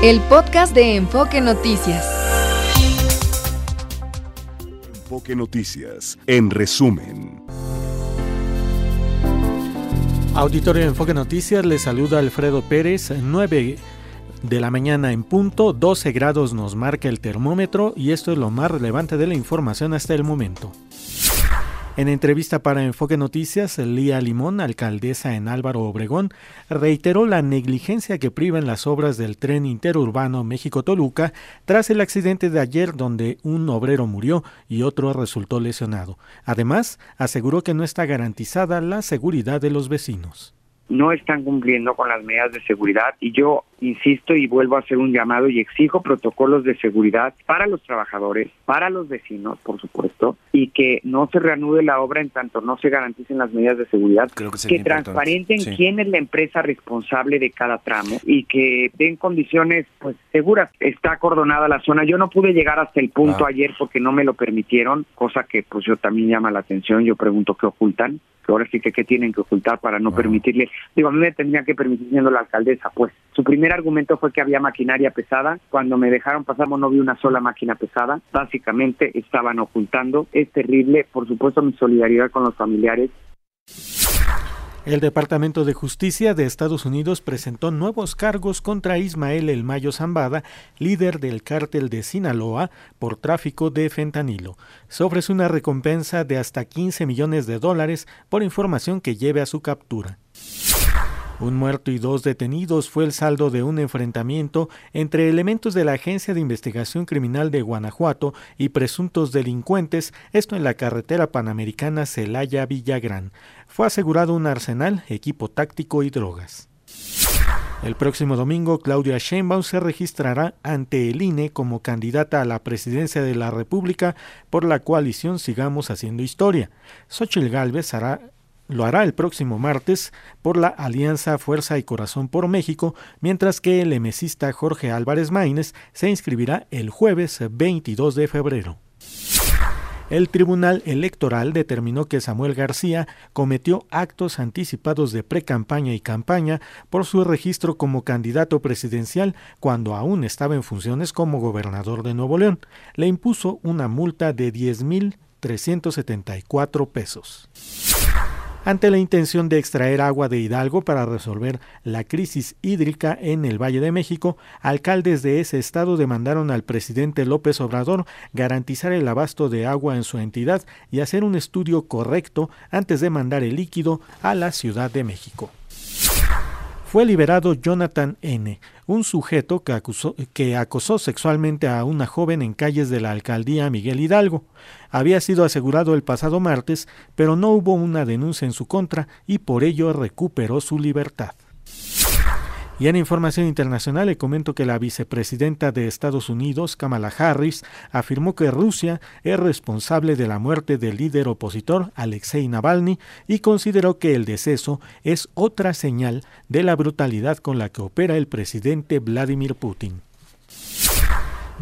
El podcast de Enfoque Noticias. Enfoque Noticias, en resumen. Auditorio de Enfoque Noticias, le saluda Alfredo Pérez, 9 de la mañana en punto, 12 grados nos marca el termómetro y esto es lo más relevante de la información hasta el momento. En entrevista para Enfoque Noticias, Lía Limón, alcaldesa en Álvaro Obregón, reiteró la negligencia que priva en las obras del tren interurbano México-Toluca tras el accidente de ayer donde un obrero murió y otro resultó lesionado. Además, aseguró que no está garantizada la seguridad de los vecinos no están cumpliendo con las medidas de seguridad y yo insisto y vuelvo a hacer un llamado y exijo protocolos de seguridad para los trabajadores, para los vecinos, por supuesto, y que no se reanude la obra en tanto no se garanticen las medidas de seguridad, que, transparenten quién es la empresa responsable de cada tramo y que den condiciones pues seguras. Está acordonada la zona. Yo no pude llegar hasta el punto ah. ayer porque no me lo permitieron, cosa que pues yo también llama la atención. Yo pregunto qué ocultan ahora sí que qué tienen que ocultar para no permitirle. Digo, a mí me tendría que permitir siendo la alcaldesa, pues su primer argumento fue que había maquinaria pesada. Cuando me dejaron pasar no vi una sola máquina pesada. Básicamente estaban ocultando. Es terrible. Por supuesto, mi solidaridad con los familiares. El Departamento de Justicia de Estados Unidos presentó nuevos cargos contra Ismael El Mayo Zambada, líder del cártel de Sinaloa, por tráfico de fentanilo. Se ofrece una recompensa de hasta 15 millones de dólares por información que lleve a su captura. Un muerto y dos detenidos fue el saldo de un enfrentamiento entre elementos de la Agencia de Investigación Criminal de Guanajuato y presuntos delincuentes, esto en la carretera panamericana Celaya-Villagrán. Fue asegurado un arsenal, equipo táctico y drogas. El próximo domingo, Claudia Sheinbaum se registrará ante el INE como candidata a la presidencia de la República por la coalición Sigamos Haciendo Historia. Xochitl Gálvez hará lo hará el próximo martes por la Alianza Fuerza y Corazón por México, mientras que el emesista Jorge Álvarez Maínez se inscribirá el jueves 22 de febrero. El Tribunal Electoral determinó que Samuel García cometió actos anticipados de precampaña y campaña por su registro como candidato presidencial cuando aún estaba en funciones como gobernador de Nuevo León. Le impuso una multa de 10.374 pesos ante la intención de extraer agua de Hidalgo para resolver la crisis hídrica en el Valle de México, alcaldes de ese estado demandaron al presidente López Obrador garantizar el abasto de agua en su entidad y hacer un estudio correcto antes de mandar el líquido a la Ciudad de México fue liberado Jonathan N., un sujeto que, acusó, que, acosó sexualmente a una joven en calles de la alcaldía Miguel Hidalgo. Había sido asegurado el pasado martes, pero no hubo una denuncia en su contra y por ello recuperó su libertad. Y en información internacional le comento que la vicepresidenta de Estados Unidos, Kamala Harris, afirmó que Rusia es responsable de la muerte del líder opositor Alexei Navalny y consideró que el deceso es otra señal de la brutalidad con la que opera el presidente Vladimir Putin.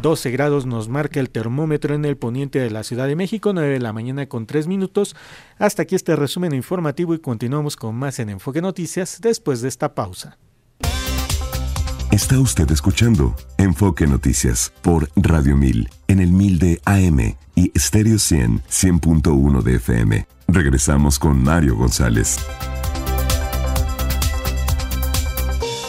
12 grados nos marca el termómetro en el poniente de la Ciudad de México, 9 de la mañana con 3 minutos. Hasta aquí este resumen informativo y continuamos con más en Enfoque Noticias después de esta pausa. Está usted escuchando Enfoque Noticias por Radio 1000 en el 1000 de AM y Stereo 100 100.1 de FM. Regresamos con Mario González.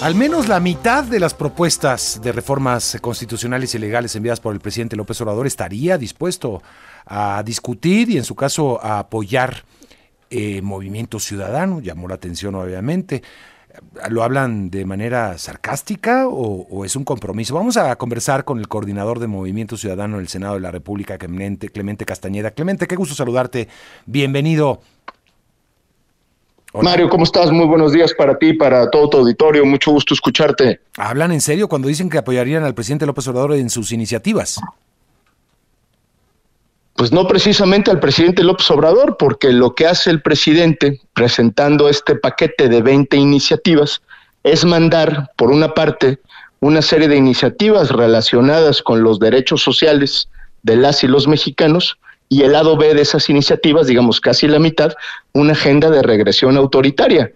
Al menos la mitad de las propuestas de reformas constitucionales y legales enviadas por el presidente López Obrador estaría dispuesto a discutir y en su caso a apoyar eh, Movimiento Ciudadano. Llamó la atención obviamente. ¿Lo hablan de manera sarcástica o, es un compromiso? Vamos a conversar con el coordinador de Movimiento Ciudadano del Senado de la República, Clemente, Clemente Castañeda. Clemente, qué gusto saludarte. Bienvenido. Mario, ¿cómo estás? Muy buenos días para ti, para todo tu auditorio. Mucho gusto escucharte. ¿Hablan en serio cuando dicen que apoyarían al presidente López Obrador en sus iniciativas? Pues no precisamente al presidente López Obrador, porque lo que hace el presidente presentando este paquete de 20 iniciativas es mandar, por una parte, una serie de iniciativas relacionadas con los derechos sociales de las y los mexicanos, y el lado B de esas iniciativas, digamos casi la mitad, una agenda de regresión autoritaria.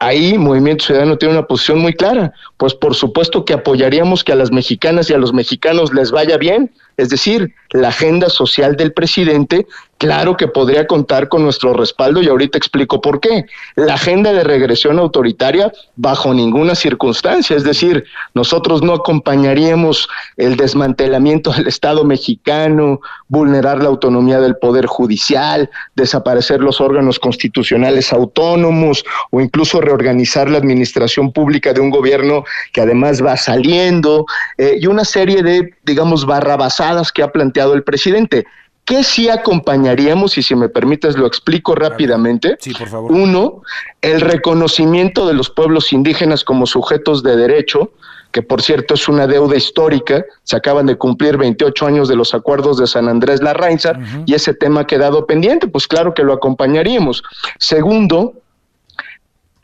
ahí Movimiento Ciudadano tiene una posición muy clara. Pues por supuesto que apoyaríamos que a las mexicanas y a los mexicanos les vaya bien, es decir, la agenda social del presidente, claro que podría contar con nuestro respaldo y ahorita explico por qué. La agenda de regresión autoritaria, bajo ninguna circunstancia, es decir, nosotros no acompañaríamos el desmantelamiento del Estado mexicano, vulnerar la autonomía del Poder Judicial, desaparecer los órganos constitucionales autónomos o incluso reorganizar la administración pública de un gobierno que además va saliendo eh, y una serie de, digamos, barrabasadas que ha planteado el presidente. ¿Qué sí acompañaríamos? Y si me permites, lo explico rápidamente. Sí, por favor. Uno, el reconocimiento de los pueblos indígenas como sujetos de derecho, que por cierto es una deuda histórica. Se acaban de cumplir 28 años de los acuerdos de San Andrés Larrainza y ese tema ha quedado pendiente. Pues claro que lo acompañaríamos. Segundo,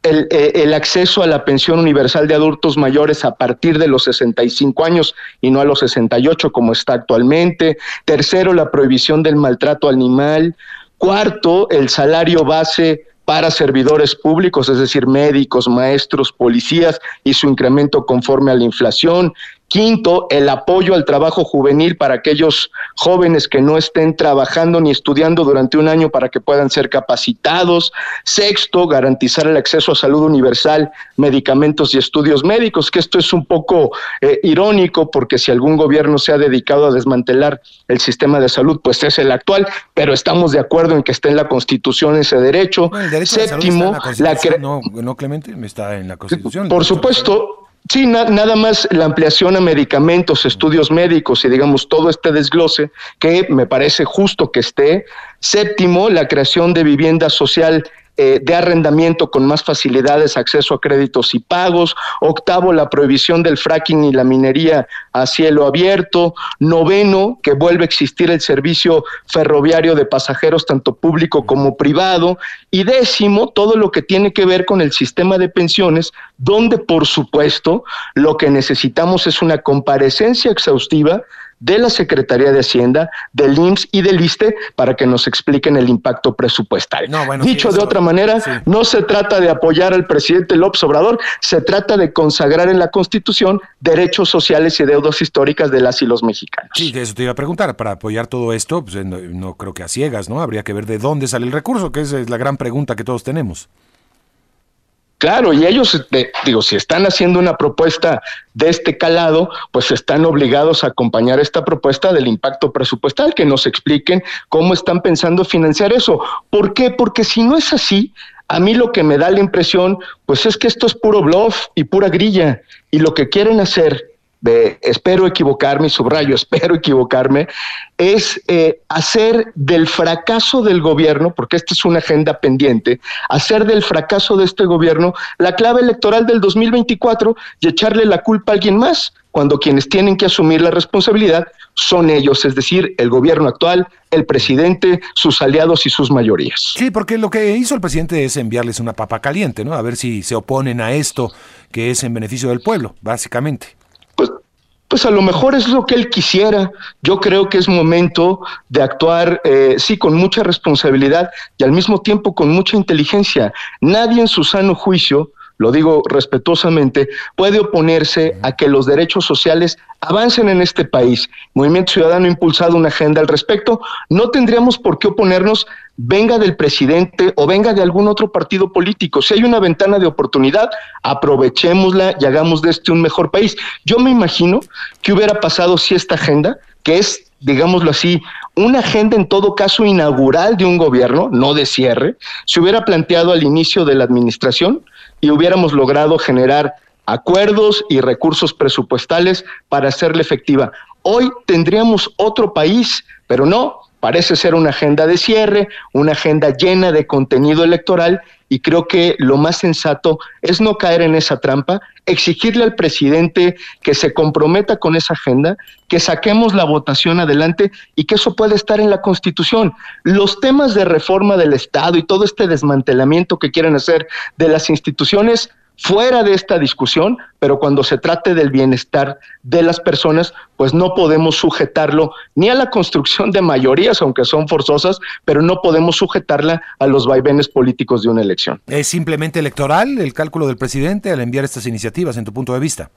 eh, el, acceso a la pensión universal de adultos mayores a partir de los 65 años y no a los 68 como está actualmente. Tercero, la prohibición del maltrato animal. Cuarto, el salario base para servidores públicos, es decir, médicos, maestros, policías y su incremento conforme a la inflación. Quinto, el apoyo al trabajo juvenil para aquellos jóvenes que no estén trabajando ni estudiando durante un año para que puedan ser capacitados. Sexto, garantizar el acceso a salud universal, medicamentos y estudios médicos, que esto es un poco eh, irónico porque si algún gobierno se ha dedicado a desmantelar el sistema de salud, pues es el actual, pero estamos de acuerdo en que esté en la Constitución ese derecho. Séptimo, la, no, no Clemente, está en la Constitución. Por supuesto, Sí, nada más la ampliación a medicamentos, estudios médicos y digamos todo este desglose que me parece justo que esté. Séptimo, la creación de vivienda social eh, de arrendamiento con más facilidades, acceso a créditos y pagos. Octavo, la prohibición del fracking y la minería a cielo abierto. Noveno, que vuelve a existir el servicio ferroviario de pasajeros, tanto público como privado. Y décimo, todo lo que tiene que ver con el sistema de pensiones, donde por supuesto lo que necesitamos es una comparecencia exhaustiva de la Secretaría de Hacienda, del IMSS y del ISTE para que nos expliquen el impacto presupuestal. Dicho de otra manera, no se trata de apoyar al presidente López Obrador, se trata de consagrar en la Constitución derechos sociales y deudas históricas de las y los mexicanos. Sí, de eso te iba a preguntar. Para apoyar todo esto, pues, no, no creo que a ciegas, ¿no? Habría que ver de dónde sale el recurso, que esa es la gran pregunta que todos tenemos. Claro, y ellos, este, digo, si están haciendo una propuesta de este calado, pues están obligados a acompañar esta propuesta del impacto presupuestal, que nos expliquen cómo están pensando financiar eso. ¿Por qué? Porque si no es así, a mí lo que me da la impresión, pues es que esto es puro bluff y pura grilla, y lo que quieren hacer espero equivocarme, subrayo, espero equivocarme, es eh, hacer del fracaso del gobierno, porque esta es una agenda pendiente, hacer del fracaso de este gobierno la clave electoral del 2024 y echarle la culpa a alguien más, cuando quienes tienen que asumir la responsabilidad son ellos, es decir, el gobierno actual, el presidente, sus aliados y sus mayorías. Sí, porque lo que hizo el presidente es enviarles una papa caliente, ¿no? A ver si se oponen a esto que es en beneficio del pueblo, básicamente pues a lo mejor es lo que él quisiera. Yo creo que es momento de actuar, eh, sí, con mucha responsabilidad y al mismo tiempo con mucha inteligencia. Nadie en su sano juicio lo digo respetuosamente, puede oponerse a que los derechos sociales avancen en este país. Movimiento Ciudadano ha impulsado una agenda al respecto. No tendríamos por qué oponernos, venga del presidente o venga de algún otro partido político. Si hay una ventana de oportunidad, aprovechémosla y hagamos de este un mejor país. Yo me imagino que hubiera pasado si esta agenda, que es, digámoslo así, una agenda en todo caso inaugural de un gobierno, no de cierre, se hubiera planteado al inicio de la administración y hubiéramos logrado generar acuerdos y recursos presupuestales para hacerla efectiva. Hoy tendríamos otro país, pero no, parece ser una agenda de cierre, una agenda llena de contenido electoral y creo que lo más sensato es no caer en esa trampa, exigirle al presidente que se comprometa con esa agenda, que saquemos la votación adelante y que eso pueda estar en la Constitución. Los temas de reforma del Estado y todo este desmantelamiento que quieren hacer de las instituciones, fuera de esta discusión, pero cuando se trate del bienestar de las personas, pues no podemos sujetarlo ni a la construcción de mayorías, aunque son forzosas, pero no podemos sujetarla a los vaivenes políticos de una elección. ¿Es simplemente electoral el cálculo del presidente al enviar estas iniciativas, en tu punto de vista?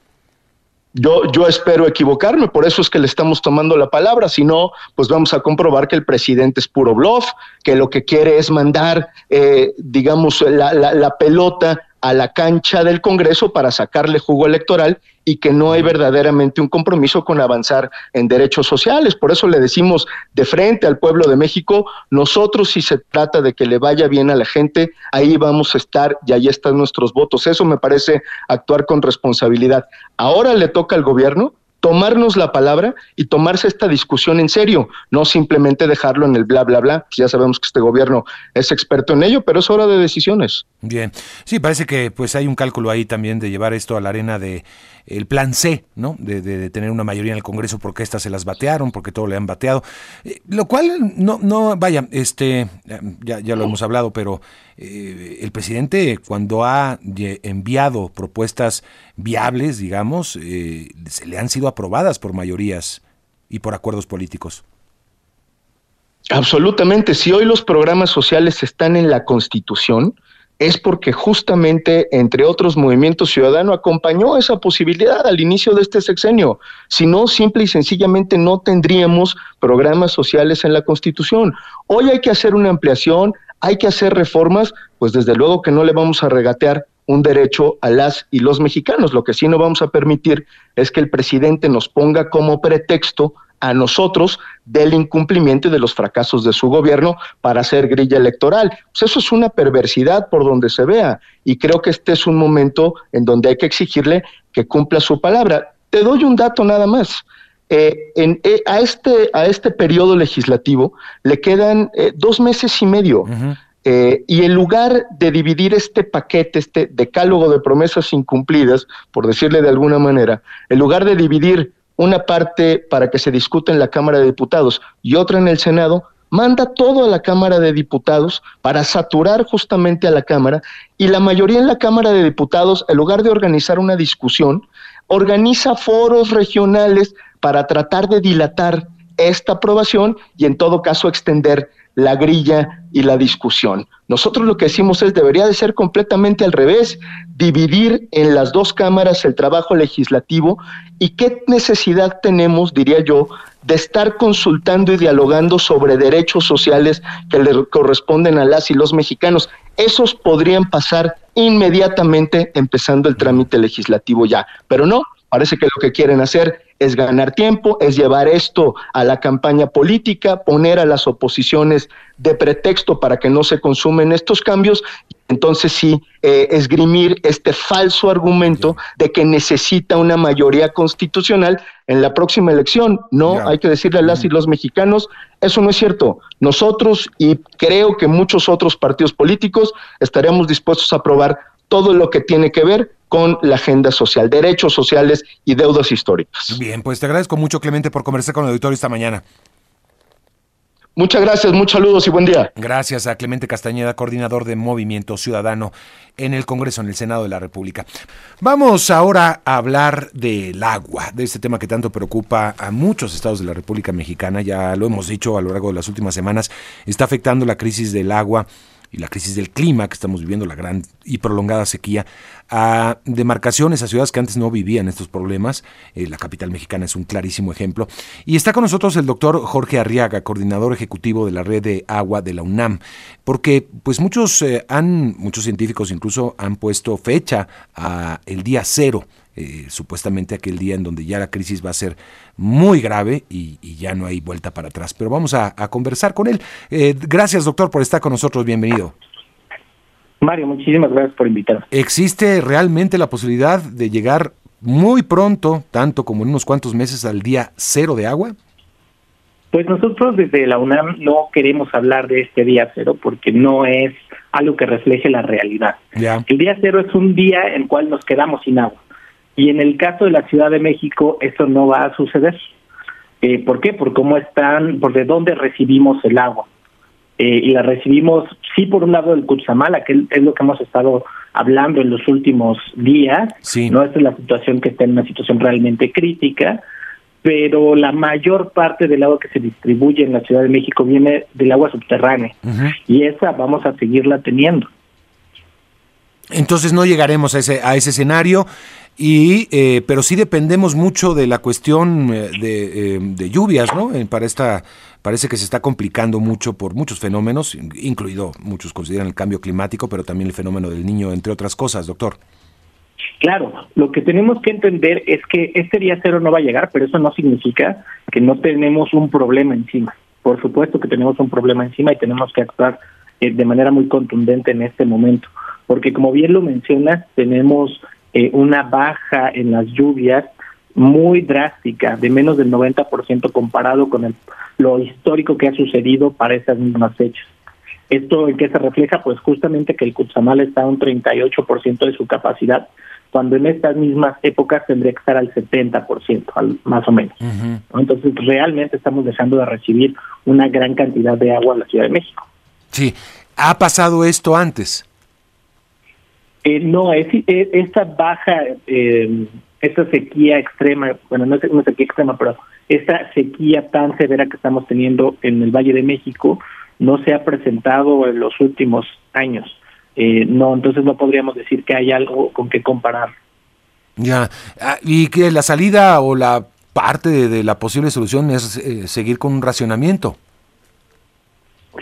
Yo, yo espero equivocarme, por eso es que le estamos tomando la palabra, si no, pues vamos a comprobar que el presidente es puro bluff, que lo que quiere es mandar, eh, digamos, la, la, la pelota a la cancha del Congreso para sacarle jugo electoral y que no hay verdaderamente un compromiso con avanzar en derechos sociales. Por eso le decimos de frente al pueblo de México, nosotros si se trata de que le vaya bien a la gente, ahí vamos a estar y ahí están nuestros votos. Eso me parece actuar con responsabilidad. Ahora le toca al gobierno tomarnos la palabra y tomarse esta discusión en serio, no simplemente dejarlo en el bla, bla, bla. Pues ya sabemos que este gobierno es experto en ello, pero es hora de decisiones. Bien, sí, parece que pues hay un cálculo ahí también de llevar esto a la arena de el plan C, ¿no? De, tener una mayoría en el Congreso porque estas se las batearon, porque todo le han bateado. Eh, lo cual, no, no, vaya, este, ya, ya lo hemos hablado, pero eh, el presidente cuando ha enviado propuestas viables, digamos, eh, se le han sido aprobadas por mayorías y por acuerdos políticos. Absolutamente. Si hoy los programas sociales están en la Constitución, es porque justamente, entre otros movimientos ciudadanos, acompañó esa posibilidad al inicio de este sexenio. Si no, simple y sencillamente no tendríamos programas sociales en la Constitución. Hoy hay que hacer una ampliación, hay que hacer reformas, pues desde luego que no le vamos a regatear un derecho a las y los mexicanos. Lo que sí no vamos a permitir es que el presidente nos ponga como pretexto a nosotros del incumplimiento y de los fracasos de su gobierno para hacer grilla electoral. Pues eso es una perversidad por donde se vea y creo que este es un momento en donde hay que exigirle que cumpla su palabra. Te doy un dato nada más. Eh, en, eh, a, este, a este periodo legislativo le quedan eh, dos meses y medio. Eh, y en lugar de dividir este paquete, este decálogo de promesas incumplidas, por decirle de alguna manera, en lugar de dividir una parte para que se discute en la Cámara de Diputados y otra en el Senado, manda todo a la Cámara de Diputados para saturar justamente a la Cámara y la mayoría en la Cámara de Diputados, en lugar de organizar una discusión, organiza foros regionales para tratar de dilatar esta aprobación y en todo caso extender la grilla y la discusión. Nosotros lo que decimos es debería de ser completamente al revés, dividir en las dos cámaras el trabajo legislativo y qué necesidad tenemos, diría yo, de estar consultando y dialogando sobre derechos sociales que le corresponden a las y los mexicanos. Esos podrían pasar inmediatamente empezando el trámite legislativo ya, pero no, parece que lo que quieren hacer es ganar tiempo, es llevar esto a la campaña política, poner a las oposiciones de pretexto para que no se consumen estos cambios, entonces sí, eh, esgrimir este falso argumento de que necesita una mayoría constitucional en la próxima elección. No, hay que decirle a las y los mexicanos, eso no es cierto. Nosotros y creo que muchos otros partidos políticos estaremos dispuestos a aprobar todo lo que tiene que ver con la agenda social, derechos sociales y deudas históricas. Bien, pues te agradezco mucho, Clemente, por conversar con el auditorio esta mañana. Muchas gracias, muchos saludos y buen día. Gracias a Clemente Castañeda, coordinador de Movimiento Ciudadano en el Congreso, en el Senado de la República. Vamos ahora a hablar del agua, de este tema que tanto preocupa a muchos estados de la República Mexicana. Ya lo hemos dicho a lo largo de las últimas semanas, está afectando la crisis del agua y la crisis del clima que estamos viviendo, la gran y prolongada sequía, a demarcaciones, a ciudades que antes no vivían estos problemas. Eh, la capital mexicana es un clarísimo ejemplo. Y está con nosotros el doctor Jorge Arriaga, coordinador ejecutivo de la red de agua de la UNAM, porque pues muchos eh, han, muchos científicos incluso han puesto fecha a el día cero eh, supuestamente aquel día en donde ya la crisis va a ser muy grave y, ya no hay vuelta para atrás. Pero vamos a, conversar con él. Eh, gracias, doctor, por estar con nosotros. Bienvenido. Mario, muchísimas gracias por invitarme. ¿Existe realmente la posibilidad de llegar muy pronto, tanto como en unos cuantos meses, al día cero de agua? Pues nosotros desde la UNAM no queremos hablar de este día cero porque no es algo que refleje la realidad. El día cero es un día en el cual nos quedamos sin agua. Y en el caso de la Ciudad de México, eso no va a suceder. Eh, ¿Por qué? Por cómo están, por de dónde recibimos el agua. Eh, y la recibimos, sí, por un lado del Cuchamala, que es lo que hemos estado hablando en los últimos días. No esta es la situación que está en una situación realmente crítica, pero la mayor parte del agua que se distribuye en la Ciudad de México viene del agua subterránea y esa vamos a seguirla teniendo. Entonces no llegaremos a ese, a ese escenario. Y, eh, pero sí dependemos mucho de la cuestión eh, de, eh, de, lluvias, ¿no? Para esta, parece que se está complicando mucho por muchos fenómenos, incluido muchos consideran el cambio climático, pero también el fenómeno del niño, entre otras cosas, doctor. Claro, lo que tenemos que entender es que este día cero no va a llegar, pero eso no significa que no tenemos un problema encima. Por supuesto que tenemos un problema encima y tenemos que actuar de manera muy contundente en este momento, porque como bien lo mencionas, tenemos eh, una baja en las lluvias muy drástica, de menos del 90% comparado con el, lo histórico que ha sucedido para esas mismas fechas. ¿Esto en qué se refleja? Pues justamente que el Cutzamala está a un 38% de su capacidad, cuando en estas mismas épocas tendría que estar al 70%, más o menos. Entonces, realmente estamos dejando de recibir una gran cantidad de agua en la Ciudad de México. Sí, ¿ha pasado esto antes? Eh, no, es, eh, esta baja, eh, esta sequía extrema, bueno, no es una sequía extrema, pero esta sequía tan severa que estamos teniendo en el Valle de México no se ha presentado en los últimos años. no, entonces no podríamos decir que hay algo con que comparar. Ya, ah, y que la salida o la parte de, la posible solución es seguir con un racionamiento.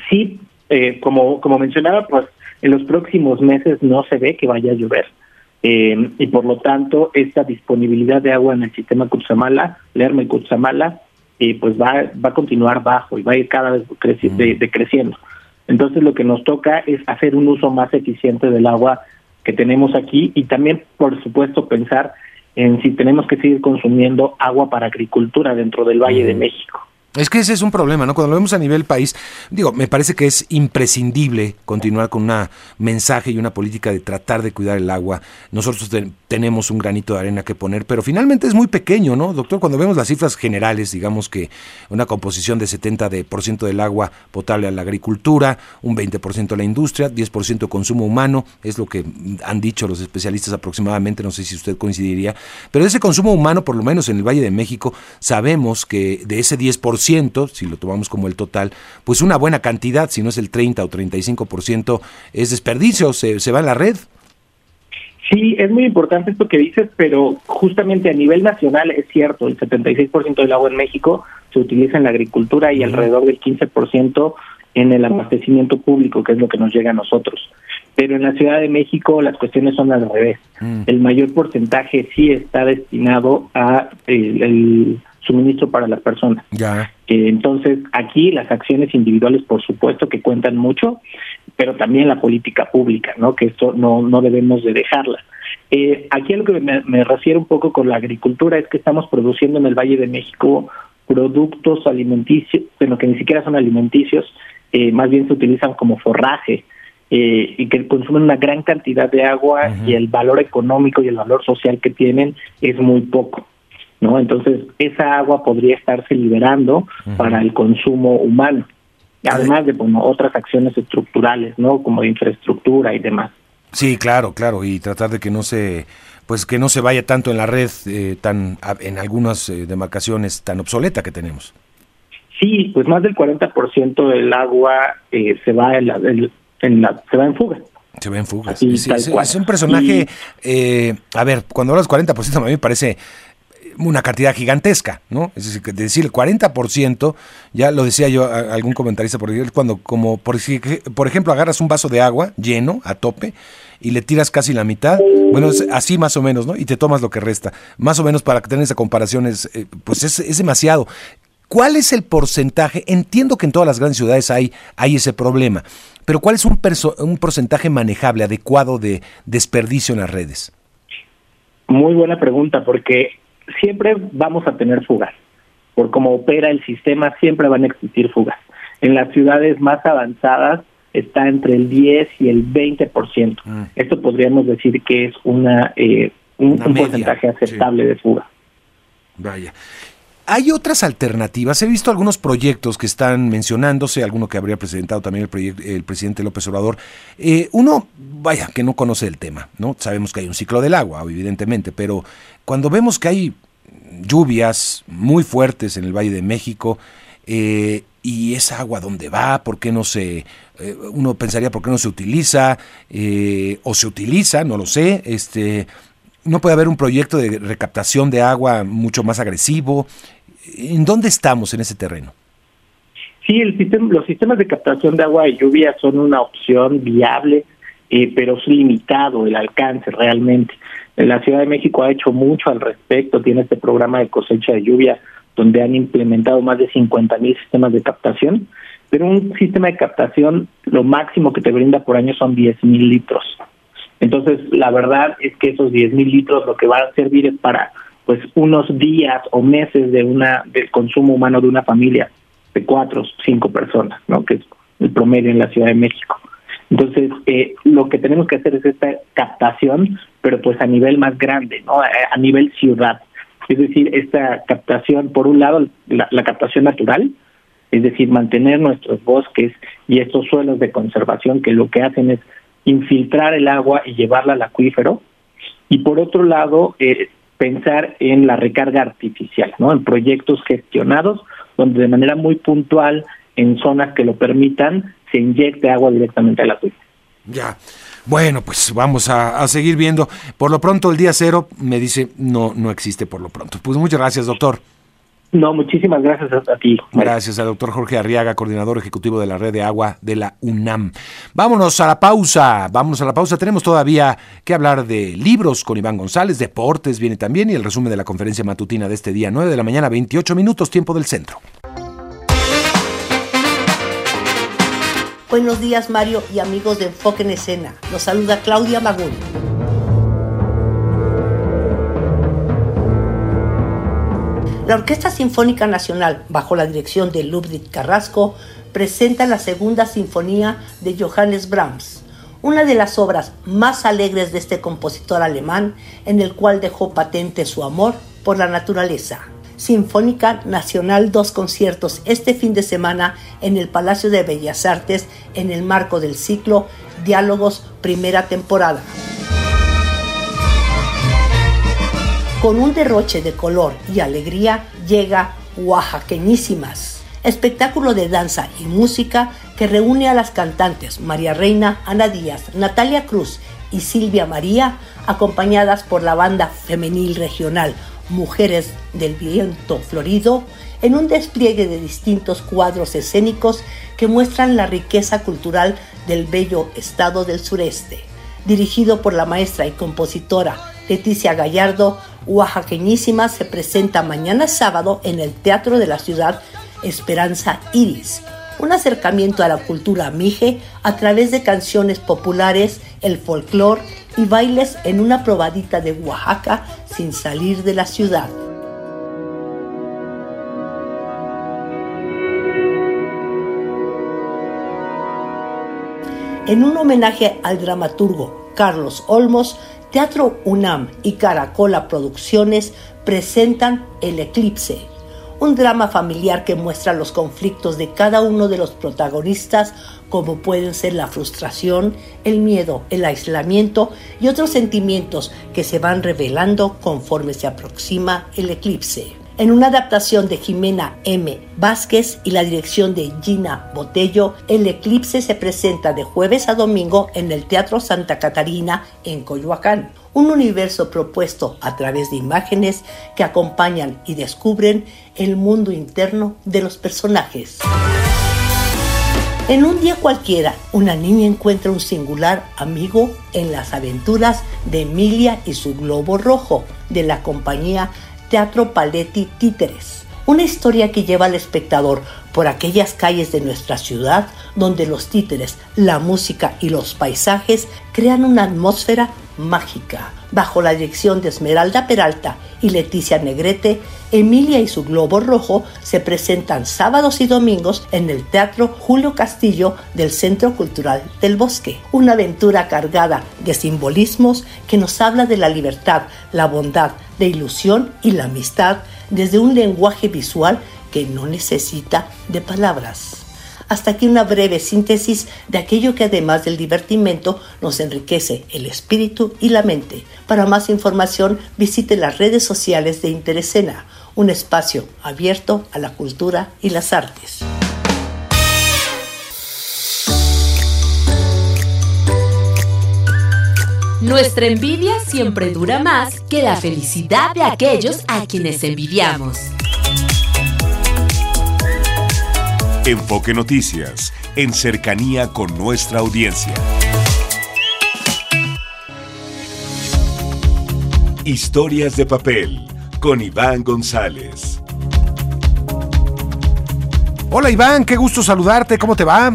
Sí, como, como mencionaba, pues en los próximos meses no se ve que vaya a llover. Eh, y por lo tanto, esta disponibilidad de agua en el sistema Cutzamala, Lerma y Cutzamala, eh, pues va, va a continuar bajo y va a ir cada vez decreciendo. Entonces, lo que nos toca es hacer un uso más eficiente del agua que tenemos aquí y también, por supuesto, pensar en si tenemos que seguir consumiendo agua para agricultura dentro del Valle de México. Es que ese es un problema, ¿no? Cuando lo vemos a nivel país, digo, me parece que es imprescindible continuar con un mensaje y una política de tratar de cuidar el agua. Nosotros tenemos un granito de arena que poner, pero finalmente es muy pequeño, ¿no? Doctor, cuando vemos las cifras generales, digamos que una composición de 70% de, por ciento del agua potable a la agricultura, un 20% a la industria, 10% consumo humano, es lo que han dicho los especialistas aproximadamente, no sé si usted coincidiría, pero ese consumo humano, por lo menos en el Valle de México, sabemos que de ese 10%, si lo tomamos como el total, pues una buena cantidad, si no es el 30 o 35%, es desperdicio, se, se va a la red. Sí, es muy importante esto que dices, pero justamente a nivel nacional es cierto, el 76% del agua en México se utiliza en la agricultura y alrededor del 15% en el abastecimiento público, que es lo que nos llega a nosotros. Pero en la Ciudad de México las cuestiones son al revés. Mm. El mayor porcentaje sí está destinado a el suministro para las personas. Ya. Eh, entonces, aquí las acciones individuales, por supuesto, que cuentan mucho, pero también la política pública, ¿no? Que esto no, no debemos de dejarla. Eh, aquí a lo que me, me refiero un poco con la agricultura es que estamos produciendo en el Valle de México productos alimenticios, bueno, que ni siquiera son alimenticios, eh, más bien se utilizan como forraje. y que consumen una gran cantidad de agua y el valor económico y el valor social que tienen es muy poco. ¿No? Entonces, esa agua podría estarse liberando para el consumo humano, además de bueno, otras acciones estructurales, ¿no? Como de infraestructura y demás. Sí, claro, claro, y tratar de que no se pues que no se vaya tanto en la red eh, tan en algunas eh, demarcaciones tan obsoleta que tenemos. Sí, pues más del 40% del agua eh, se va en la, en la, se va en fuga. Se va en fuga. es, un personaje, a ver, cuando hablas 40%, a mí me parece una cantidad gigantesca, ¿no? Es decir, decir el 40%, ya lo decía yo a, algún comentarista por ahí, cuando como por, por ejemplo agarras un vaso de agua lleno a tope y le tiras casi la mitad, bueno, así más o menos, ¿no? Y te tomas lo que resta. Más o menos para que tengas esa comparación es, eh, pues es, es demasiado. ¿Cuál es el porcentaje? Entiendo que en todas las grandes ciudades hay, hay ese problema, pero ¿cuál es un, un porcentaje manejable, adecuado de desperdicio en las redes? Muy buena pregunta, porque siempre vamos a tener fugas. Por cómo opera el sistema, siempre van a existir fugas. En las ciudades más avanzadas está entre el 10 y el 20%. Mm. Esto podríamos decir que es una, eh, un, porcentaje aceptable de fuga. Vaya. ¿Hay otras alternativas? He visto algunos proyectos que están mencionándose, alguno que habría presentado también el, el presidente López Obrador. Eh, uno, vaya, que no conoce el tema, ¿no? Sabemos que hay un ciclo del agua, evidentemente, pero cuando vemos que hay lluvias muy fuertes en el Valle de México, eh, y esa agua dónde va, por qué no se, eh, uno pensaría por qué no se utiliza, o se utiliza, no lo sé, este, no puede haber un proyecto de recaptación de agua mucho más agresivo. ¿En dónde estamos en ese terreno? Sí, el sistema, los sistemas de captación de agua y lluvia son una opción viable, eh, pero es limitado el alcance realmente. La Ciudad de México ha hecho mucho al respecto, tiene este programa de cosecha de lluvia donde han implementado más de 50 mil sistemas de captación, pero un sistema de captación lo máximo que te brinda por año son 10 mil litros. Entonces, la verdad es que esos 10 mil litros lo que va a servir es para pues unos días o meses de una del consumo humano de una familia de cuatro o cinco personas, ¿no? Que es el promedio en la Ciudad de México. Entonces, eh, lo que tenemos que hacer es esta captación, pero pues a nivel más grande, ¿no? A, nivel ciudad. Es decir, esta captación, por un lado, la, la captación natural, es decir, mantener nuestros bosques y estos suelos de conservación que lo que hacen es infiltrar el agua y llevarla al acuífero. Y por otro lado, eh, pensar en la recarga artificial, ¿no? En proyectos gestionados donde de manera muy puntual, en zonas que lo permitan, se inyecte agua directamente al acuífero. Ya. Bueno, pues vamos a, a, seguir viendo. Por lo pronto, el día cero me dice no, no existe por lo pronto. Pues muchas gracias, doctor. No, muchísimas gracias a, ti. Gracias al doctor Jorge Arriaga, coordinador ejecutivo de la red de agua de la UNAM. Vámonos a la pausa, vámonos a la pausa. Tenemos todavía que hablar de libros con Iván González, deportes viene también y el resumen de la conferencia matutina de este día, 9 de la mañana, 28 minutos, tiempo del centro. Buenos días Mario y amigos de Enfoque en Escena. Los saluda Claudia Magún. La Orquesta Sinfónica Nacional, bajo la dirección de Ludwig Carrasco, presenta la segunda sinfonía de Johannes Brahms, una de las obras más alegres de este compositor alemán, en el cual dejó patente su amor por la naturaleza. Sinfónica Nacional dos conciertos este fin de semana en el Palacio de Bellas Artes en el marco del ciclo Diálogos primera temporada. Con un derroche de color y alegría llega Oaxaqueñísimas, espectáculo de danza y música que reúne a las cantantes María Reina, Ana Díaz, Natalia Cruz y Silvia María, acompañadas por la banda femenil regional Mujeres del Viento Florido, en un despliegue de distintos cuadros escénicos que muestran la riqueza cultural del bello estado del sureste. Dirigido por la maestra y compositora Leticia Gallardo, Oaxaqueñísima se presenta mañana sábado en el Teatro de la Ciudad Esperanza Iris, un acercamiento a la cultura mije a través de canciones populares, el folclore y bailes en una probadita de Oaxaca sin salir de la ciudad. En un homenaje al dramaturgo Carlos Olmos, Teatro UNAM y Caracola Producciones presentan El Eclipse, un drama familiar que muestra los conflictos de cada uno de los protagonistas, como pueden ser la frustración, el miedo, el aislamiento y otros sentimientos que se van revelando conforme se aproxima el eclipse en una adaptación de Jimena M. Vázquez y la dirección de Gina Botello, El Eclipse se presenta de jueves a domingo en el Teatro Santa Catarina en Coyoacán, un universo propuesto a través de imágenes que acompañan y descubren el mundo interno de los personajes. En un día cualquiera, una niña encuentra un singular amigo en las aventuras de Emilia y su globo rojo de la compañía Teatro Paletti Títeres. Una historia que lleva al espectador por aquellas calles de nuestra ciudad donde los títeres, la música y los paisajes crean una atmósfera mágica. Bajo la dirección de Esmeralda Peralta y Leticia Negrete, Emilia y su Globo Rojo se presentan sábados y domingos en el Teatro Julio Castillo del Centro Cultural del Bosque. Una aventura cargada de simbolismos que nos habla de la libertad, la bondad, de ilusión y la amistad desde un lenguaje visual que no necesita de palabras. Hasta aquí una breve síntesis de aquello que además del divertimento nos enriquece el espíritu y la mente. Para más información visite las redes sociales de Interesena, un espacio abierto a la cultura y las artes. Nuestra envidia siempre dura más que la felicidad de aquellos a quienes envidiamos. Enfoque Noticias, en cercanía con nuestra audiencia. Historias de papel, con Iván González. Hola Iván, qué gusto saludarte, ¿cómo te va?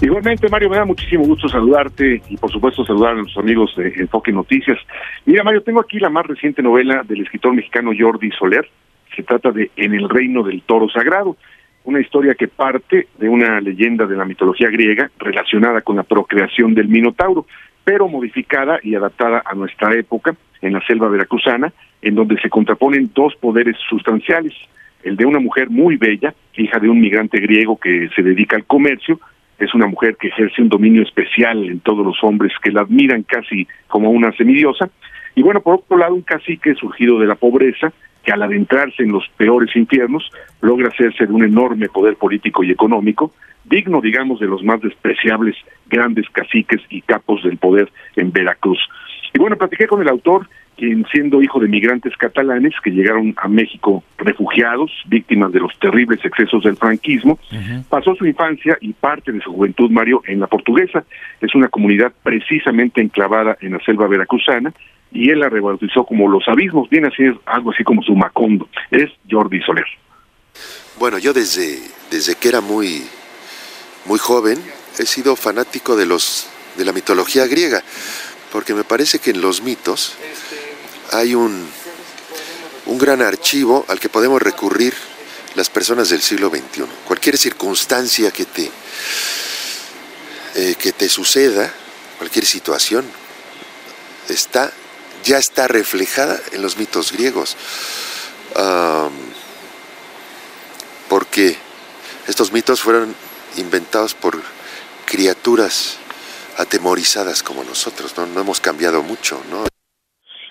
Igualmente, Mario, me da muchísimo gusto saludarte y, por supuesto, saludar a nuestros amigos de Enfoque Noticias. Mira, Mario, tengo aquí la más reciente novela del escritor mexicano Jordi Soler. Se trata de En el reino del toro sagrado una historia que parte de una leyenda de la mitología griega relacionada con la procreación del Minotauro, pero modificada y adaptada a nuestra época en la selva veracruzana, en donde se contraponen dos poderes sustanciales, el de una mujer muy bella, hija de un migrante griego que se dedica al comercio, es una mujer que ejerce un dominio especial en todos los hombres que la admiran casi como una semidiosa, y bueno, por otro lado, un cacique surgido de la pobreza, que al adentrarse en los peores infiernos logra hacerse de un enorme poder político y económico, digno, digamos, de los más despreciables grandes caciques y capos del poder en Veracruz. Y bueno, platiqué con el autor, quien siendo hijo de migrantes catalanes que llegaron a México refugiados, víctimas de los terribles excesos del franquismo, pasó su infancia y parte de su juventud, Mario, en la portuguesa. Es una comunidad precisamente enclavada en la selva veracruzana, y él la rebautizó como Los Abismos, viene a ser algo así como su Macondo, es Jordi Soler. Bueno, yo desde, desde que era muy, muy joven he sido fanático de, los, de la mitología griega, porque me parece que en los mitos hay un, un gran archivo al que podemos recurrir las personas del siglo XXI. Cualquier circunstancia que te, eh, que te suceda, cualquier situación, está ya está reflejada en los mitos griegos. porque estos mitos fueron inventados por criaturas atemorizadas como nosotros, no, no hemos cambiado mucho, ¿no?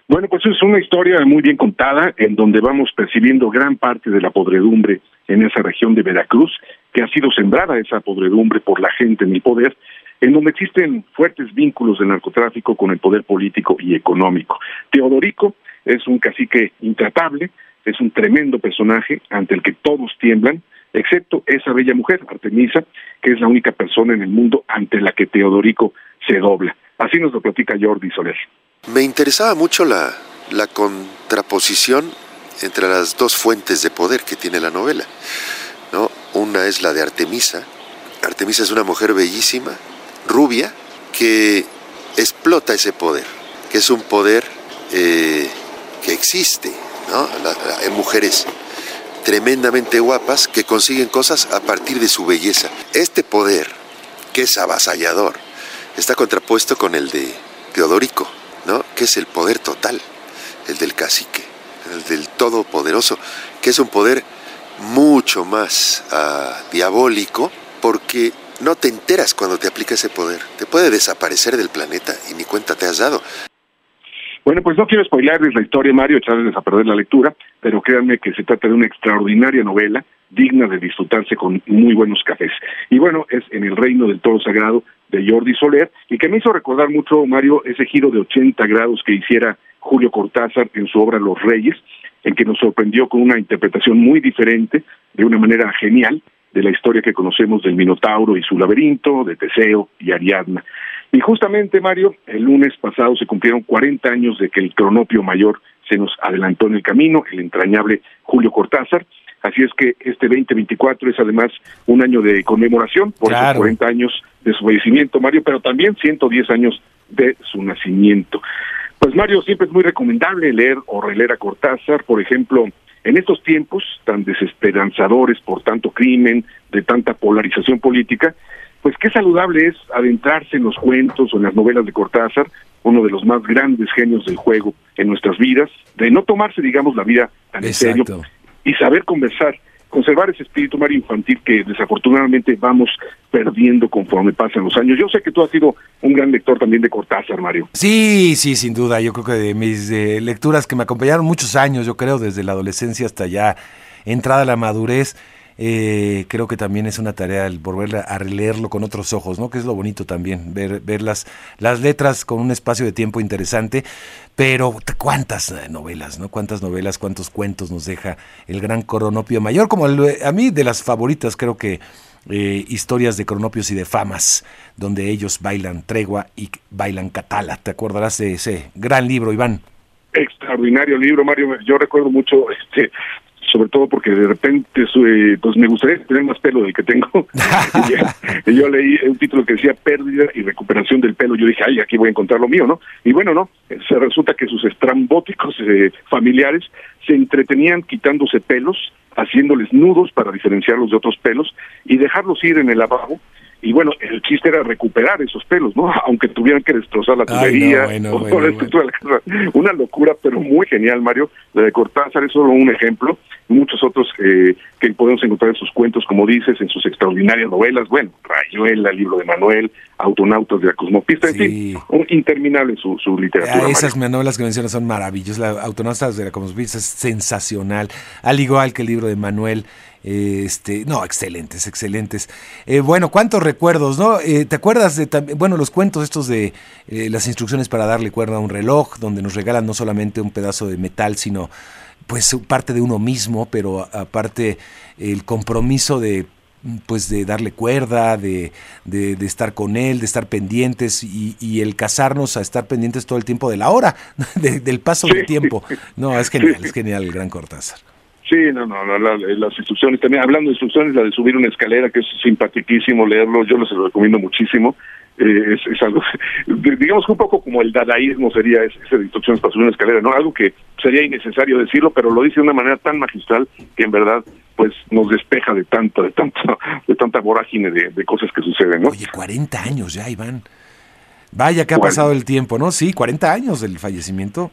Bueno, pues es una historia muy bien contada en donde vamos percibiendo gran parte de la podredumbre en esa región de Veracruz, que ha sido sembrada esa podredumbre por la gente en el poder en donde existen fuertes vínculos del narcotráfico con el poder político y económico. Teodorico es un cacique intratable, es un tremendo personaje ante el que todos tiemblan, excepto esa bella mujer, Artemisa, que es la única persona en el mundo ante la que Teodorico se dobla. Así nos lo platica Jordi Soler. Me interesaba mucho la, la contraposición entre las dos fuentes de poder que tiene la novela. ¿no? Una es la de Artemisa. Artemisa es una mujer bellísima, rubia que explota ese poder, que es un poder eh, que existe. ¿no? hay mujeres tremendamente guapas que consiguen cosas a partir de su belleza. Este poder, que es avasallador, está contrapuesto con el de Teodorico, ¿no? que es el poder total, el del cacique, el del todopoderoso, que es un poder mucho más ah, diabólico porque no te enteras cuando te aplica ese poder. Te puede desaparecer del planeta y ni cuenta te has dado. Bueno, pues no quiero spoilarles la historia, Mario, echarles a perder la lectura, pero créanme que se trata de una extraordinaria novela, digna de disfrutarse con muy buenos cafés. Y bueno, es En el reino del toro sagrado de Jordi Soler, y que me hizo recordar mucho, Mario, ese giro de 80 grados que hiciera Julio Cortázar en su obra Los Reyes, en que nos sorprendió con una interpretación muy diferente, de una manera genial, de la historia que conocemos del Minotauro y su laberinto, de Teseo y Ariadna. Y justamente, Mario, el lunes pasado se cumplieron 40 años de que el cronopio mayor se nos adelantó en el camino, el entrañable Julio Cortázar. Así es que este 2024 es además un año de conmemoración por esos 40 años de su fallecimiento, Mario, pero también 110 años de su nacimiento. Pues Mario, siempre es muy recomendable leer o releer a Cortázar, por ejemplo, en estos tiempos tan desesperanzadores por tanto crimen, de tanta polarización política, pues qué saludable es adentrarse en los cuentos o en las novelas de Cortázar, uno de los más grandes genios del juego en nuestras vidas, de no tomarse, digamos, la vida tan en serio y saber conversar conservar ese espíritu Mario infantil que desafortunadamente vamos perdiendo conforme pasan los años. Yo sé que tú has sido un gran lector también de Cortázar, Mario. Sí, sí, sin duda. Yo creo que de mis lecturas que me acompañaron muchos años, yo creo, desde la adolescencia hasta ya entrada a la madurez, eh, creo que también es una tarea el volver a releerlo con otros ojos, ¿no? Que es lo bonito también, ver, ver las, las letras con un espacio de tiempo interesante, pero cuántas eh, novelas, ¿no? Cuántas novelas, cuántos cuentos nos deja el gran Coronopio Mayor, como a mí de las favoritas creo que eh, historias de cronopios y de famas, donde ellos bailan tregua y bailan catala. ¿Te acordarás de ese gran libro, Iván? extraordinario libro, Mario. Yo recuerdo mucho este sobre todo porque de repente eh, pues me gustaría tener más pelo del que tengo. y, yo leí un título que decía pérdida y recuperación del pelo. Yo dije, ay, aquí voy a encontrar lo mío, ¿no? Y bueno, no, se resulta que sus estrambóticos eh, familiares se entretenían quitándose pelos, haciéndoles nudos para diferenciarlos de otros pelos y dejarlos ir en el lavabo y bueno, el chiste era recuperar esos pelos, ¿no? Aunque tuvieran que destrozar la tubería, una locura, pero muy genial, Mario. La de Cortázar es solo un ejemplo, muchos otros eh, que podemos encontrar en sus cuentos, como dices, en sus extraordinarias novelas, bueno, Rayuela, libro de Manuel, Autonautas de la Cosmopista, en fin, interminable su, su literatura. Ah, esas novelas que mencionas son maravillosas, la Autonautas de la Cosmopista es sensacional, al igual que el libro de Manuel, este, no, excelentes, excelentes. Eh, bueno, cuántos recuerdos, ¿no? Eh, ¿Te acuerdas de, bueno, los cuentos estos de eh, las instrucciones para darle cuerda a un reloj, donde nos regalan no solamente un pedazo de metal, sino pues parte de uno mismo, pero aparte el compromiso de pues de darle cuerda, de, de, estar con él, de estar pendientes y, y, el casarnos a estar pendientes todo el tiempo de la hora, del paso del tiempo. No, es genial, es genial el gran Cortázar. Sí, no, no, las instrucciones también, hablando de instrucciones, la de subir una escalera, que es simpaticísimo leerlo, yo les lo recomiendo muchísimo. Eh, es, algo, digamos que un poco como el dadaísmo sería ese de instrucciones para subir una escalera, ¿no? Algo que sería innecesario decirlo, pero lo dice de una manera tan magistral que en verdad pues nos despeja de tanta, de tanta, de tanta vorágine de, cosas que suceden, ¿no? Oye, 40 años ya, Iván. Vaya que ha pasado el tiempo, ¿no? Sí, 40 años del fallecimiento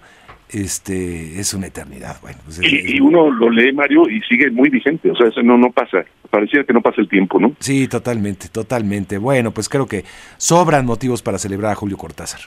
este es una eternidad. Bueno, pues y, uno lo lee, Mario, y sigue muy vigente. O sea, eso no, no pasa. Parecía que no pasa el tiempo, ¿no? Sí, totalmente, totalmente. Bueno, pues creo que sobran motivos para celebrar a Julio Cortázar.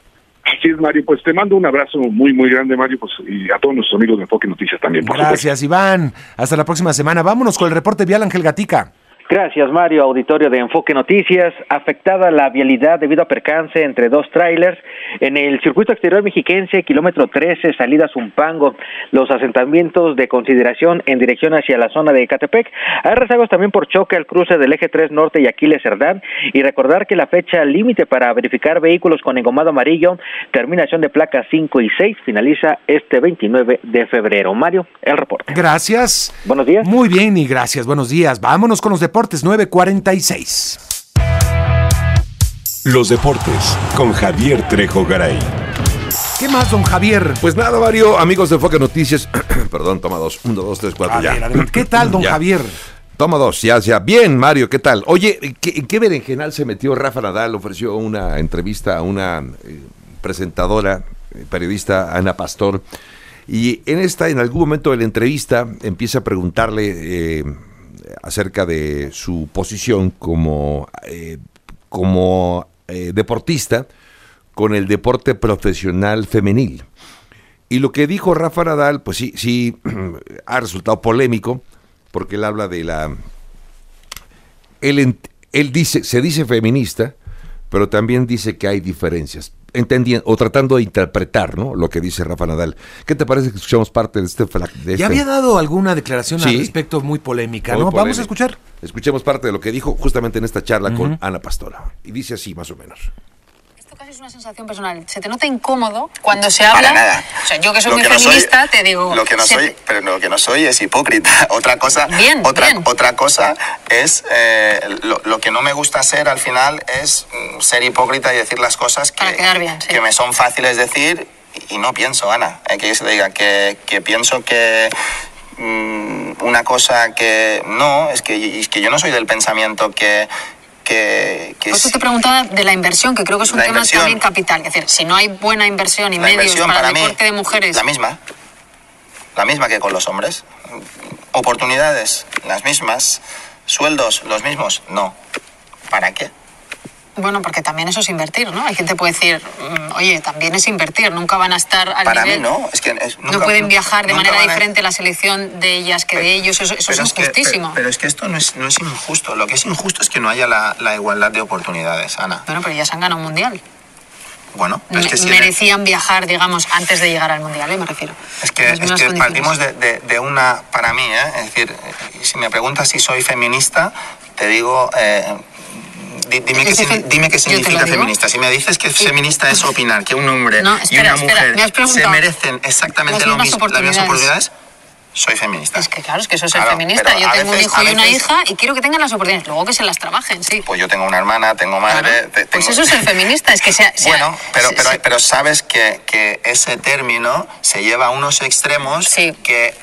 Así es, Mario. Pues te mando un abrazo muy, muy grande, Mario, pues, y a todos nuestros amigos de Enfoque Noticias también. Gracias, Iván. Hasta la próxima semana. Vámonos con el reporte vial Ángel Gatica. Gracias, Mario. Auditorio de Enfoque Noticias. Afectada la vialidad debido a percance entre dos trailers en el circuito exterior mexiquense, kilómetro 13, salida Zumpango. Los asentamientos de consideración en dirección hacia la zona de Catepec. Hay rezagos también por choque al cruce del eje 3 norte y Aquiles Cerdán. Y recordar que la fecha límite para verificar vehículos con engomado amarillo, terminación de placas 5 y 6, finaliza este 29 de febrero. Mario, el reporte. Gracias. Buenos días. Muy bien y gracias. Buenos días. Vámonos con los deportes. Deportes 946. Los deportes con Javier Trejo Garay. ¿Qué más, don Javier? Pues nada, Mario, amigos de Enfoque Noticias. Perdón, toma dos. Uno, dos, tres, cuatro, ya. ¿Qué tal, don Javier? Toma dos, ya, ya. Bien, Mario, ¿qué tal? Oye, ¿qué, ¿qué berenjenal se metió Rafa Nadal? Ofreció una entrevista a una eh, presentadora, eh, periodista, Ana Pastor. Y en esta, en algún momento de la entrevista, empieza a preguntarle eh, acerca de su posición como, eh, como eh, deportista con el deporte profesional femenil. Y lo que dijo Rafa Nadal, pues sí, sí ha resultado polémico, porque él habla de la... Él, él dice, se dice feminista, pero también dice que hay diferencias entendiendo o tratando de interpretar ¿no? lo que dice Rafa Nadal. ¿Qué te parece que escuchamos parte de este? De Ya había dado alguna declaración al respecto muy polémica, ¿no? Vamos a escuchar. Escuchemos parte de lo que dijo justamente en esta charla con Ana Pastora. Y dice así más o menos es una sensación personal. ¿Se te nota incómodo cuando se habla? Para nada. O sea, yo que soy muy feminista, te digo... Lo que no soy, pero lo que no soy es hipócrita. Otra cosa, bien, otra, otra cosa es eh, lo, que no me gusta ser al final es mm, ser hipócrita y decir las cosas que, bien, que me son fáciles decir y no pienso, Ana, hay que se diga, que, que pienso que mm, una cosa que no, es que, es que yo no soy del pensamiento que, que, que Por eso te preguntaba de la inversión, que creo que es un La tema también capital. Es decir, si no hay buena inversión y La medios inversión para, para el mí, deporte de mujeres. La misma. La misma que con los hombres. Oportunidades, las mismas. Sueldos, los mismos. No. ¿Para qué? Bueno, porque también eso es invertir, ¿no? Hay gente que puede decir, mm, oye, también es invertir, nunca van a estar al Para nivel. mí no. Es que es- no nunca- pueden viajar de nunca manera a- diferente la selección de ellas que de ellos, eso, eso es que- injustísimo. pero, es que esto no es, no es injusto. Lo que es injusto es que no haya la, la igualdad de oportunidades, Ana. Bueno, pero ya se han ganado un mundial. Bueno, es que si merecían viajar, digamos, antes de llegar al mundial, ¿eh? me refiero. Es que, es que partimos de, de- de una, para mí, ¿eh? es decir, eh, si me preguntas si soy feminista, te digo, eh, dime, qué, dime qué significa feminista. Si me dices que feminista es opinar que un hombre No, y una espera, mujer me has se merecen exactamente lo mismo, las mismas oportunidades. Soy feminista. Es que claro, es que eso es ser Claro, feminista. Yo tengo veces- un hijo y una veces- hija y quiero que tengan las oportunidades, luego que se las trabajen, sí. Pues yo tengo una hermana, tengo madre. te- Pues tengo- eso es ser feminista, es que sea... sea- Bueno, pero, pero, pero sabes que, que ese término se lleva a unos extremos que,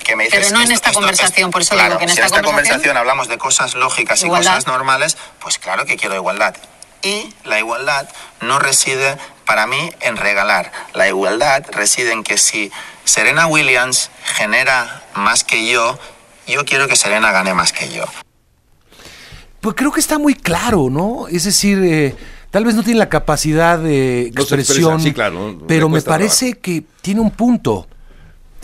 que me dices... Pero no en esta conversación, por eso digo claro, que en si esta en esta conversación- conversación hablamos de cosas lógicas y Igualdad. cosas normales, pues claro que quiero igualdad. Y la igualdad no reside para mí en regalar. La igualdad reside en que si Serena Williams genera más que yo, yo quiero que Serena gane más que yo. Pues creo que está muy claro, ¿no? Es decir, eh, tal vez no tiene la capacidad de No expresión, sí, claro, ¿no? pero me parece que tiene un punto.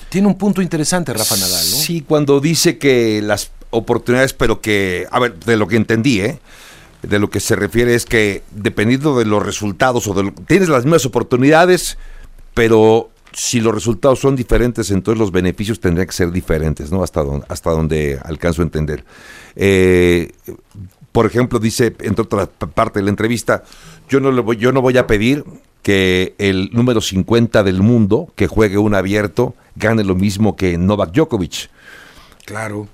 Tiene un punto interesante Rafa Nadal, ¿no? Sí, cuando dice que las oportunidades, pero que, a ver, de lo que entendí, ¿eh? De lo que se refiere es que dependiendo de los resultados o de lo- tienes las mismas oportunidades, pero si los resultados son diferentes, entonces los beneficios tendrían que ser diferentes, ¿no? Hasta donde, hasta donde alcanzo a entender. Eh, por ejemplo, dice, entre otra parte de la entrevista, yo no, le voy, yo no voy a pedir que el número 50 del mundo que juegue un abierto gane lo mismo que Novak Djokovic. Claro.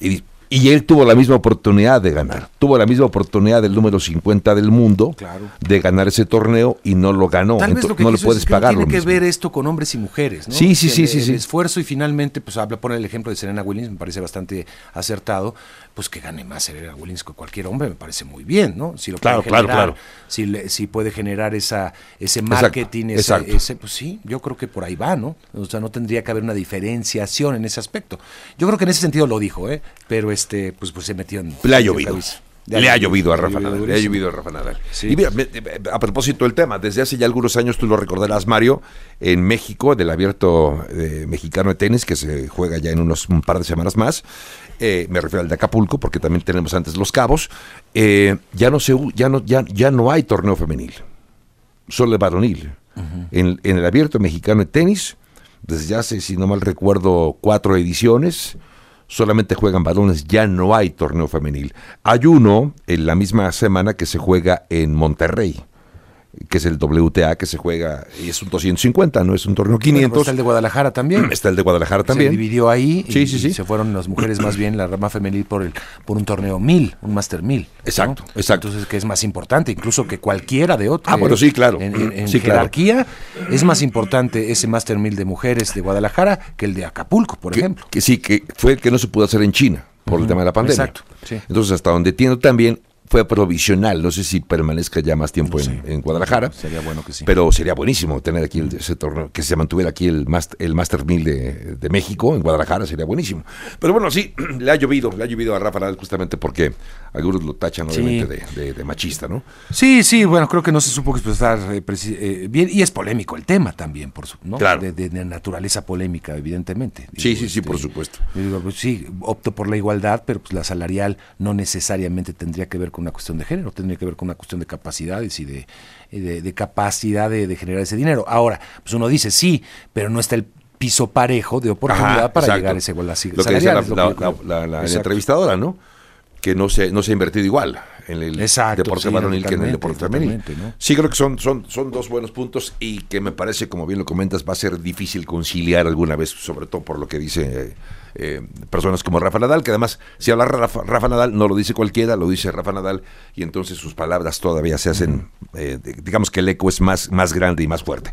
Y, y él tuvo la misma oportunidad de ganar. Tuvo la misma oportunidad del número 50 del mundo Claro. de ganar ese torneo y no lo ganó. Tal vez Entonces, lo que no le puedes lo tiene que mismo. ver esto con hombres y mujeres, ¿no? Sí, sí, sí, el- sí, sí. El esfuerzo y finalmente, pues habla, pone el ejemplo de Serena Williams, me parece bastante acertado, pues que gane más Serena Williams que cualquier hombre, me parece muy bien, ¿no? Si lo Claro, puede claro, generar, claro. Si, le- si puede generar esa, ese Exacto, marketing, ese, exacto. ese- pues sí, yo creo que por ahí va, ¿no? O sea, no tendría que haber una diferenciación en ese aspecto. Yo creo que en ese sentido lo dijo, ¿eh? Pero este, pues, pues se metió en... Ha en Le ha llovido a Rafa Nadal. Le ha llovido a Rafa Nadal. Sí. Y mira, me- me- a propósito del tema, desde hace ya algunos años, tú lo recordarás, Mario, en México, del abierto eh, mexicano de tenis, que se juega ya en unos un par de semanas más, eh, me refiero al de Acapulco, porque también tenemos antes Los Cabos, eh, ya, no se, ya, no, ya, ya no hay torneo femenil, solo el varonil. en, en el abierto mexicano de tenis, desde hace, si no mal recuerdo, cuatro ediciones, solamente juegan varones, ya no hay torneo femenil. Hay uno en la misma semana que se juega en Monterrey, que es el WTA, que se juega, y es un 250, no es un torneo Bueno, 500. pues está el de Guadalajara también. Está el de Guadalajara también. Se dividió ahí Sí, y, sí, y sí. se fueron las mujeres más bien, la rama femenil, por el por un torneo mil, un Master mil. Exacto, exacto. Entonces, que es más importante, incluso que cualquiera de otros. Ah, bueno, sí, claro. En, en- en Sí, claro. jerarquía, es más importante ese Master mil de mujeres de Guadalajara que el de Acapulco, por que, ejemplo. que sí, que fue el que no se pudo hacer en China por el tema de la pandemia. exacto, sí. Entonces, hasta donde entiendo también fue provisional. No sé si permanezca ya más tiempo en, en Guadalajara. Sería bueno que sí. Pero sería buenísimo tener aquí el- ese torneo, que se mantuviera aquí el, Master, el Master 1000 de, de México, en Guadalajara, sería buenísimo. Pero bueno, sí, le ha llovido, le ha llovido a Rafa Nadal justamente porque algunos lo tachan Sí. obviamente de, de- de machista, ¿no? Sí, sí, bueno, creo que no se supo expresar eh, eh, bien y es polémico el tema también, por su, ¿no? Claro. De, naturaleza polémica, evidentemente. Sí, sí, sí, por supuesto. Yo digo, pues sí, opto por la igualdad, pero pues la salarial no necesariamente tendría que ver con una cuestión de género, tendría que ver con una cuestión de capacidades y de, de, de capacidad de, de generar ese dinero. Ahora, pues uno dice sí, pero no está el piso parejo de oportunidad Ajá, para exacto. llegar a esa igualdad Lo que decía la, entrevistadora, ¿no? Que no se, no se ha invertido igual en el Exacto, deporte sí, varonil que en el deporte femenil. Sí, creo que son, son, son dos buenos puntos y que me parece, como bien lo comentas, va a ser difícil conciliar alguna vez, sobre todo por lo que dice eh, personas como Rafa Nadal, que además, si habla Rafa, Nadal, no lo dice cualquiera, lo dice Rafa Nadal, y entonces sus palabras todavía se hacen, eh, digamos que el eco es más, más grande y más fuerte.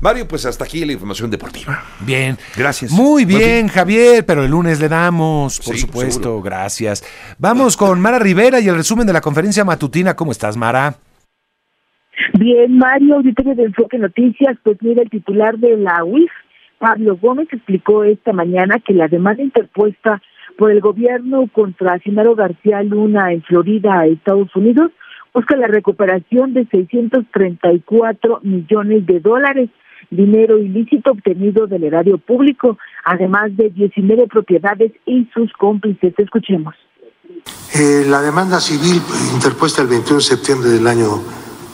Mario, pues hasta aquí la información deportiva. Bien. Gracias. Muy bien, Javier, pero el lunes le damos, por supuesto, gracias. Vamos con Mara Rivera y el resumen de la conferencia matutina. ¿Cómo estás, Mara? Bien, Mario, auditorio de Enfoque Noticias, pues mira, el titular de la UIF, Pablo Gómez, explicó esta mañana que la demanda interpuesta por el gobierno contra Genaro García Luna en Florida, Estados Unidos, busca la recuperación de 634 millones de dólares, dinero ilícito obtenido del erario público, además de 19 propiedades y sus cómplices. Escuchemos. Eh, la demanda civil interpuesta el 21 de septiembre del año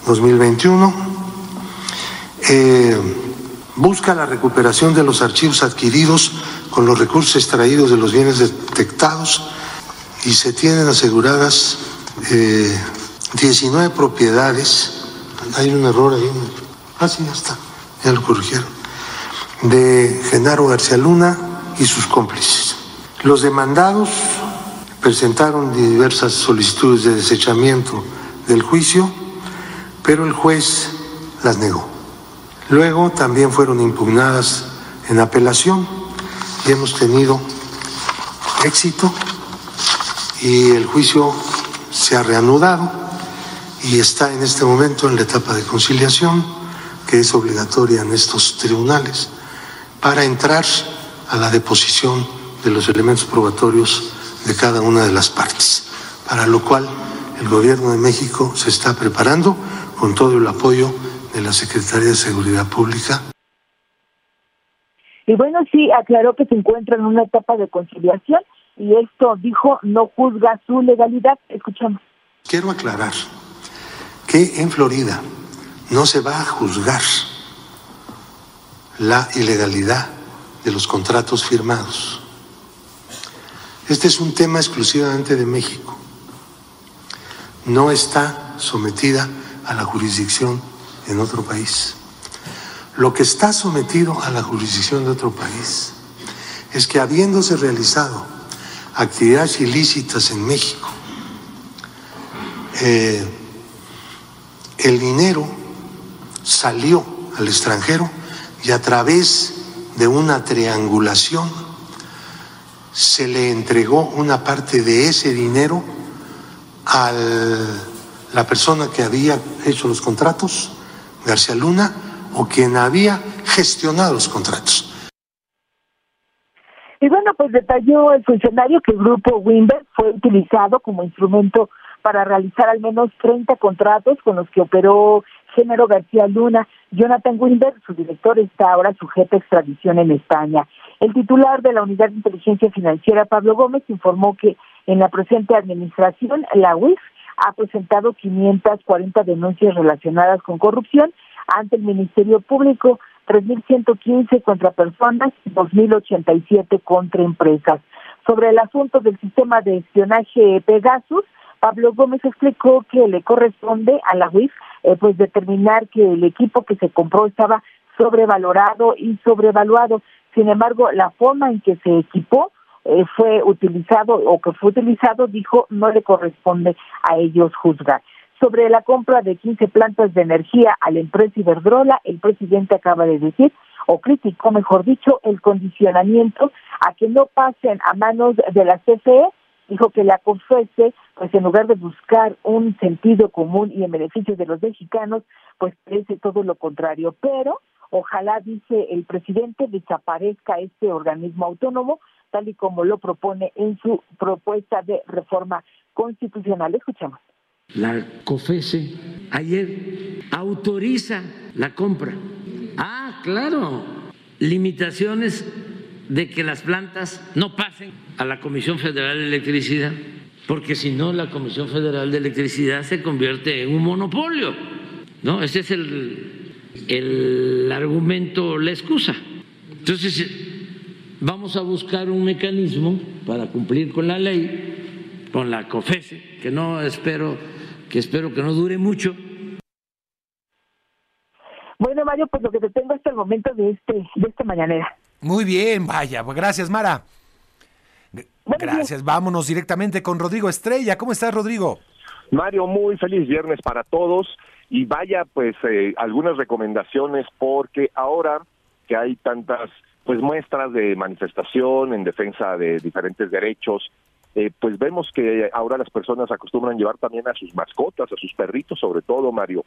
2021 eh, busca la recuperación de los archivos adquiridos con los recursos extraídos de los bienes detectados y se tienen aseguradas 19 eh, propiedades. Hay un error ahí. Ah, sí, ya está. Ya lo corrigieron. De Genaro García Luna y sus cómplices. Los demandados presentaron diversas solicitudes de desechamiento del juicio pero el juez las negó. Luego también fueron impugnadas en apelación y hemos tenido éxito y el juicio se ha reanudado y está en este momento en la etapa de conciliación que es obligatoria en estos tribunales para entrar a la deposición de los elementos probatorios de cada una de las partes, para lo cual el gobierno de México se está preparando con todo el apoyo de la Secretaría de Seguridad Pública. Y bueno, sí, aclaró que se encuentra en una etapa de conciliación y esto dijo no juzga su legalidad. Escuchamos. Quiero aclarar que en Florida no se va a juzgar la ilegalidad de los contratos firmados. Este es un tema exclusivamente de México. No está sometida a la jurisdicción en otro país. Lo que está sometido a la jurisdicción de otro país es que habiéndose realizado actividades ilícitas en México, eh, el dinero salió al extranjero y a través de una triangulación se le entregó una parte de ese dinero al la persona que había hecho los contratos, García Luna, o quien había gestionado los contratos. Y bueno, pues detalló el funcionario que el grupo Wimber fue utilizado como instrumento para realizar al menos 30 contratos con los que operó Género García Luna. Jonathan Wimber, su director, está ahora sujeto a extradición en España. El titular de la Unidad de Inteligencia Financiera, Pablo Gómez, informó que en la presente administración, la UIF ha presentado 540 denuncias relacionadas con corrupción ante el Ministerio Público, 3.115 contra personas y 2.087 contra empresas. Sobre el asunto del sistema de espionaje Pegasus, Pablo Gómez explicó que le corresponde a la UIF eh, pues determinar que el equipo que se compró estaba sobrevalorado y sobrevaluado. Sin embargo, la forma en que se equipó eh, fue utilizado o que fue utilizado, dijo, no le corresponde a ellos juzgar. Sobre la compra de 15 plantas de energía a la empresa Iberdrola, el presidente acaba de decir, o criticó, mejor dicho, el condicionamiento a que no pasen a manos de la CFE, dijo que la COFESE, pues en lugar de buscar un sentido común y en beneficio de los mexicanos, pues parece todo lo contrario. Pero ojalá, dice el presidente, desaparezca este organismo autónomo tal y como lo propone en su propuesta de reforma constitucional. Escuchemos. La COFESE ayer autoriza la compra. Ah, claro, limitaciones de que las plantas no pasen a la Comisión Federal de Electricidad, porque si no la Comisión Federal de Electricidad se convierte en un monopolio. ¿No? Ese es el, el argumento, la excusa. Entonces, vamos a buscar un mecanismo para cumplir con la ley, con la COFESE, que no espero, que espero que no dure mucho. Bueno, Mario, pues lo que te tengo hasta el momento de este, de esta mañanera. Muy bien, vaya, pues gracias, Mara. Gracias. Vámonos directamente con Rodrigo Estrella. ¿Cómo estás, Rodrigo? Mario, muy feliz viernes para todos y vaya pues eh, algunas recomendaciones porque ahora que hay tantas pues muestras de manifestación en defensa de diferentes derechos, eh, pues vemos que ahora las personas acostumbran llevar también a sus mascotas, a sus perritos sobre todo, Mario.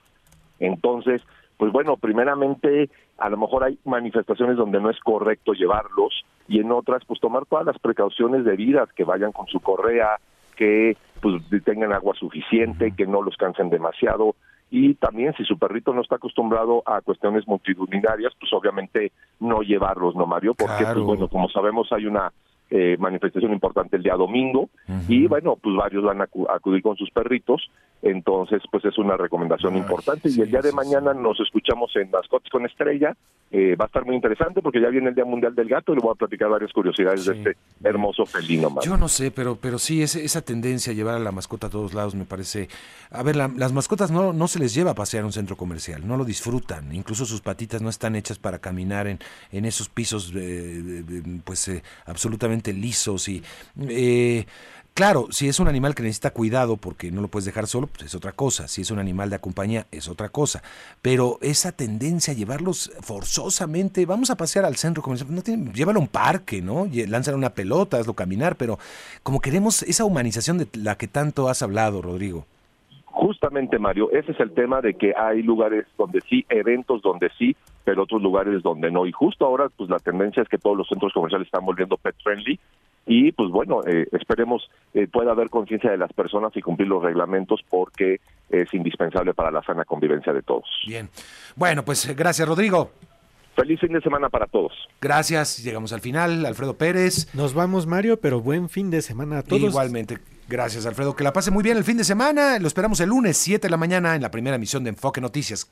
Entonces, pues bueno, primeramente a lo mejor hay manifestaciones donde no es correcto llevarlos y en otras pues tomar todas las precauciones debidas, que vayan con su correa, que pues tengan agua suficiente, que no los cansen demasiado y también si su perrito no está acostumbrado a cuestiones multitudinarias, pues obviamente no llevarlos, ¿no, Mario? Porque, pues bueno, como sabemos hay una eh, manifestación importante el día domingo. Y bueno, pues varios van a acudir con sus perritos, entonces pues es una recomendación importante. y el día de mañana nos escuchamos en Mascotes con Estrella, eh, va a estar muy interesante porque ya viene el Día Mundial del Gato y le voy a platicar varias curiosidades de este hermoso felino. Yo no sé, pero, pero sí, esa tendencia a llevar a la mascota a todos lados me parece... A ver, las mascotas no, no se les lleva a pasear a un centro comercial, no lo disfrutan, incluso sus patitas no están hechas para caminar en, en esos pisos eh, pues absolutamente lisos y... Eh, claro, si es un animal que necesita cuidado porque no lo puedes dejar solo, pues es otra cosa. Si es un animal de compañía, es otra cosa. Pero esa tendencia a llevarlos forzosamente, vamos a pasear al centro no tiene, llévalo a un parque, ¿no? Lánzale una pelota, hazlo caminar, pero como queremos esa humanización de la que tanto has hablado, Rodrigo. Justamente, Mario, ese es el tema de que hay lugares donde sí, eventos donde sí, pero otros lugares donde no. Y justo ahora, pues la tendencia es que todos los centros comerciales están volviendo pet friendly y pues bueno, eh, esperemos eh, pueda haber conciencia de las personas y cumplir los reglamentos porque es indispensable para la sana convivencia de todos. Bien, bueno, pues gracias Rodrigo. Feliz fin de semana para todos. Gracias, llegamos al final. Alfredo Pérez. Nos vamos, Mario, pero buen fin de semana a todos. Igualmente. Gracias, Alfredo. Que la pase muy bien el fin de semana. Lo esperamos el lunes, 7 de la mañana, en la primera emisión de Enfoque Noticias.